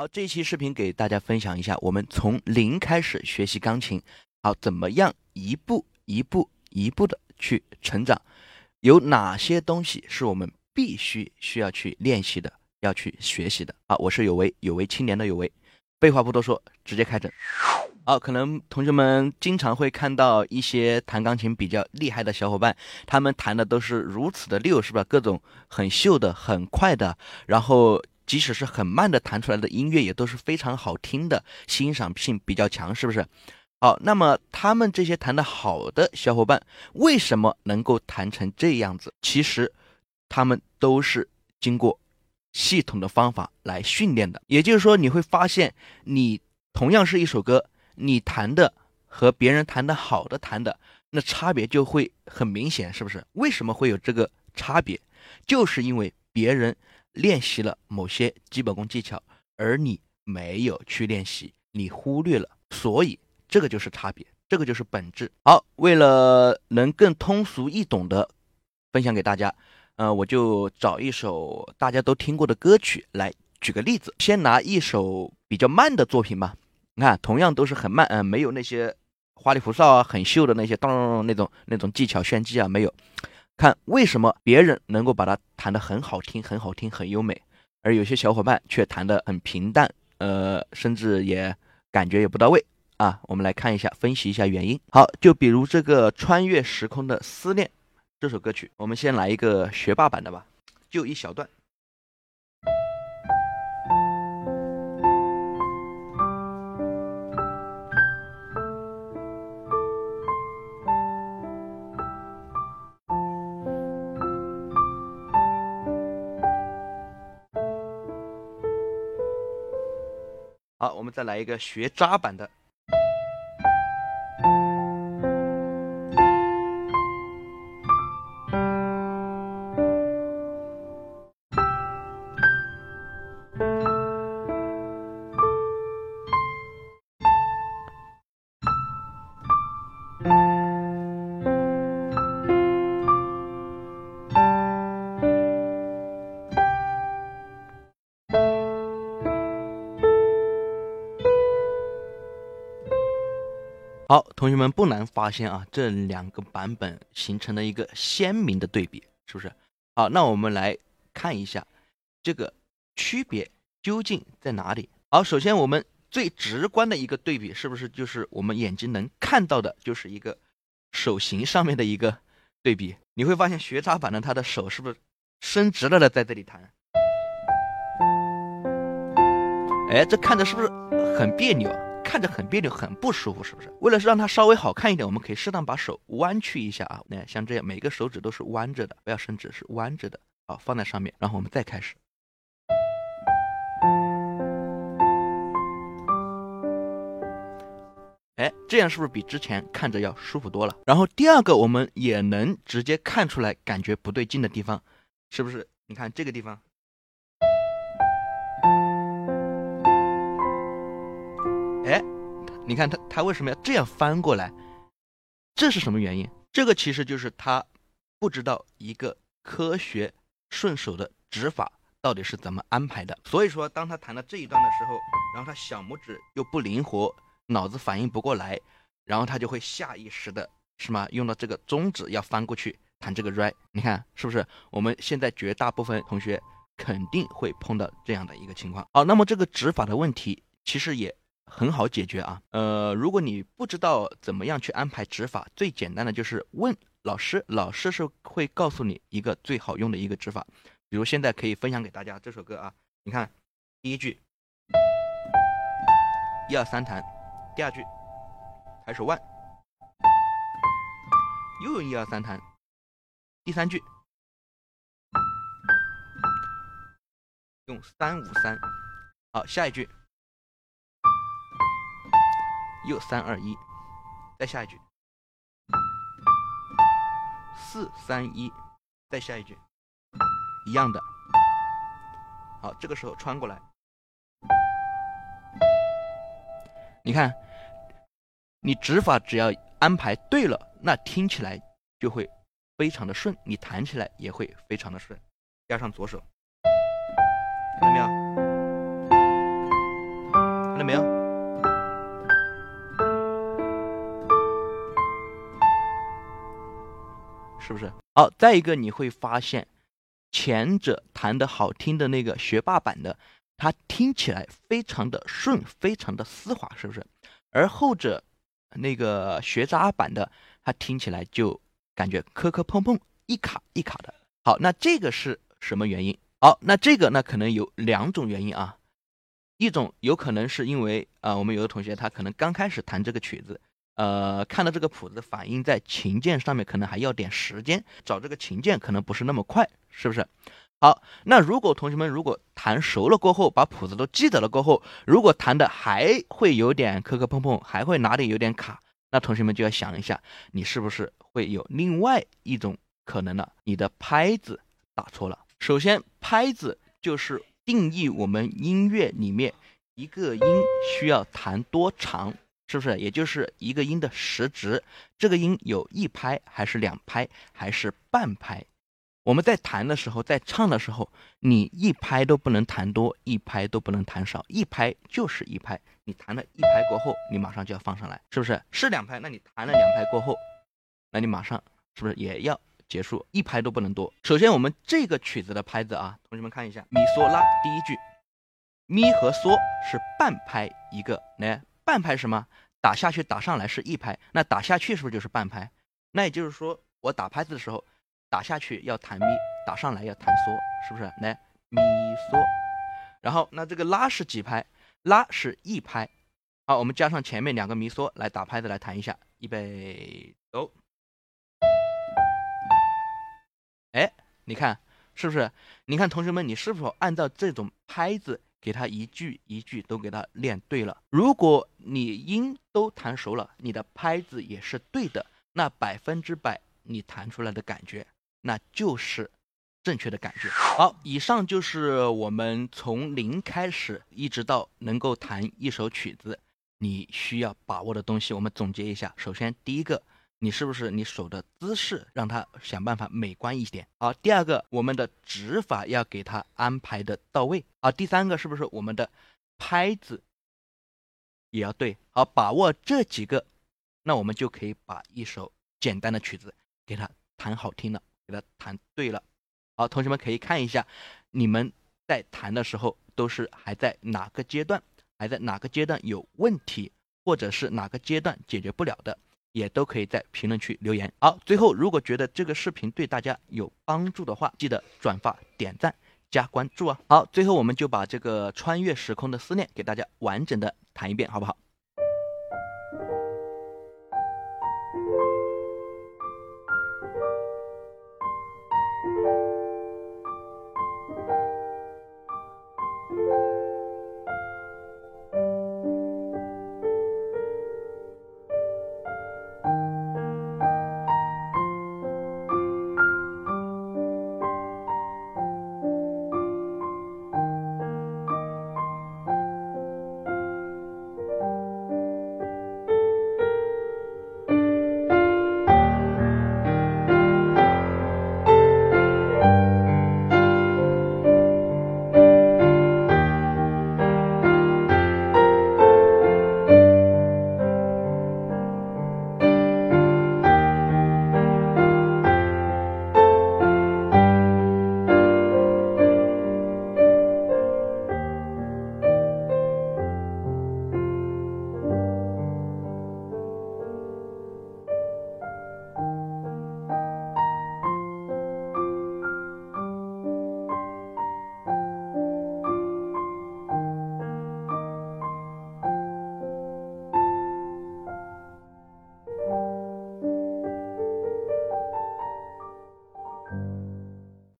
好，这期视频给大家分享一下，我们从零开始学习钢琴，好，怎么样一步一步一步的去成长？有哪些东西是我们必须需要去练习的，要去学习的？好，我是有为，有为青年的有为。废话不多说，直接开整。好，可能同学们经常会看到一些弹钢琴比较厉害的小伙伴，他们弹的都是如此的溜，是吧？各种很秀的、很快的，然后。即使是很慢的弹出来的音乐，也都是非常好听的，欣赏性比较强，是不是？好，那么他们这些弹得好的小伙伴，为什么能够弹成这样子？其实，他们都是经过系统的方法来训练的。也就是说，你会发现，你同样是一首歌，你弹的和别人弹的好的弹的，那差别就会很明显，是不是？为什么会有这个差别？就是因为别人。练习了某些基本功技巧，而你没有去练习，你忽略了，所以这个就是差别，这个就是本质。好，为了能更通俗易懂的分享给大家，呃，我就找一首大家都听过的歌曲来举个例子。先拿一首比较慢的作品吧，你看，同样都是很慢，嗯，没有那些花里胡哨啊、很秀的那些当那种那种技巧炫技啊，没有。看为什么别人能够把它弹得很好听、很好听、很优美，而有些小伙伴却弹得很平淡，呃，甚至也感觉也不到位啊。我们来看一下，分析一下原因。好，就比如这个《穿越时空的思念》这首歌曲，我们先来一个学霸版的吧，就一小段。好，我们再来一个学渣版的。好，同学们不难发现啊，这两个版本形成了一个鲜明的对比，是不是？好，那我们来看一下这个区别究竟在哪里。好，首先我们最直观的一个对比，是不是就是我们眼睛能看到的，就是一个手型上面的一个对比？你会发现学渣版的他的手是不是伸直了的，在这里弹？哎，这看着是不是很别扭？看着很别扭，很不舒服，是不是？为了让它稍微好看一点，我们可以适当把手弯曲一下啊。那像这样，每个手指都是弯着的，不要伸直，是弯着的。好，放在上面，然后我们再开始。哎，这样是不是比之前看着要舒服多了？然后第二个，我们也能直接看出来感觉不对劲的地方，是不是？你看这个地方。哎，你看他他为什么要这样翻过来？这是什么原因？这个其实就是他不知道一个科学顺手的指法到底是怎么安排的。所以说，当他弹到这一段的时候，然后他小拇指又不灵活，脑子反应不过来，然后他就会下意识的是吗？用到这个中指要翻过去弹这个 r 你看是不是？我们现在绝大部分同学肯定会碰到这样的一个情况。好，那么这个指法的问题其实也。很好解决啊，呃，如果你不知道怎么样去安排指法，最简单的就是问老师，老师是会告诉你一个最好用的一个指法。比如现在可以分享给大家这首歌啊，你看第一句一二三弹，第二句抬手腕，又用一二三弹，第三句用三五三，好，下一句。又三二一，再下一句，四三一，再下一句，一样的。好，这个时候穿过来，你看，你指法只要安排对了，那听起来就会非常的顺，你弹起来也会非常的顺。加上左手，看到没有？看到没有？是不是？好，再一个你会发现，前者弹的好听的那个学霸版的，它听起来非常的顺，非常的丝滑，是不是？而后者那个学渣版的，它听起来就感觉磕磕碰碰，一卡一卡的。好，那这个是什么原因？好，那这个那，可能有两种原因啊。一种有可能是因为啊，我们有的同学他可能刚开始弹这个曲子，呃，看到这个谱子反映在琴键上面，可能还要点时间，找这个琴键可能不是那么快，是不是？好，那如果同学们如果弹熟了过后，把谱子都记得了过后，如果弹的还会有点磕磕碰碰，还会哪里有点卡，那同学们就要想一下，你是不是会有另外一种可能了？你的拍子打错了。首先，拍子就是定义我们音乐里面一个音需要弹多长，是不是？也就是一个音的时值，这个音有一拍还是两拍还是半拍？我们在弹的时候，在唱的时候，你一拍都不能弹多，一拍都不能弹少，一拍就是一拍。你弹了一拍过后，你马上就要放上来，是不是？是两拍，那你弹了两拍过后，那你马上是不是也要？结束一拍都不能多。首先，我们这个曲子的拍子啊，同学们看一下，咪嗦拉第一句，咪和嗦是半拍一个，来半拍什么？打下去打上来是一拍，那打下去是不是就是半拍？那也就是说，我打拍子的时候，打下去要弹咪，打上来要弹嗦，是不是？来咪嗦，然后那这个拉是几拍？拉是一拍。好，我们加上前面两个咪嗦来打拍子来弹一下，预备走。哎，你看是不是？你看同学们，你是否按照这种拍子给他一句一句都给他练对了？如果你音都弹熟了，你的拍子也是对的，那百分之百你弹出来的感觉那就是正确的感觉。好，以上就是我们从零开始一直到能够弹一首曲子，你需要把握的东西。我们总结一下，首先第一个。你是不是你手的姿势让它想办法美观一点？好，第二个，我们的指法要给它安排的到位。好，第三个是不是我们的拍子也要对？好，把握这几个，那我们就可以把一首简单的曲子给它弹好听了，给它弹对了。好，同学们可以看一下，你们在弹的时候都是还在哪个阶段？还在哪个阶段有问题，或者是哪个阶段解决不了的？也都可以在评论区留言。好，最后如果觉得这个视频对大家有帮助的话，记得转发、点赞、加关注啊！好，最后我们就把这个穿越时空的思念给大家完整的谈一遍，好不好？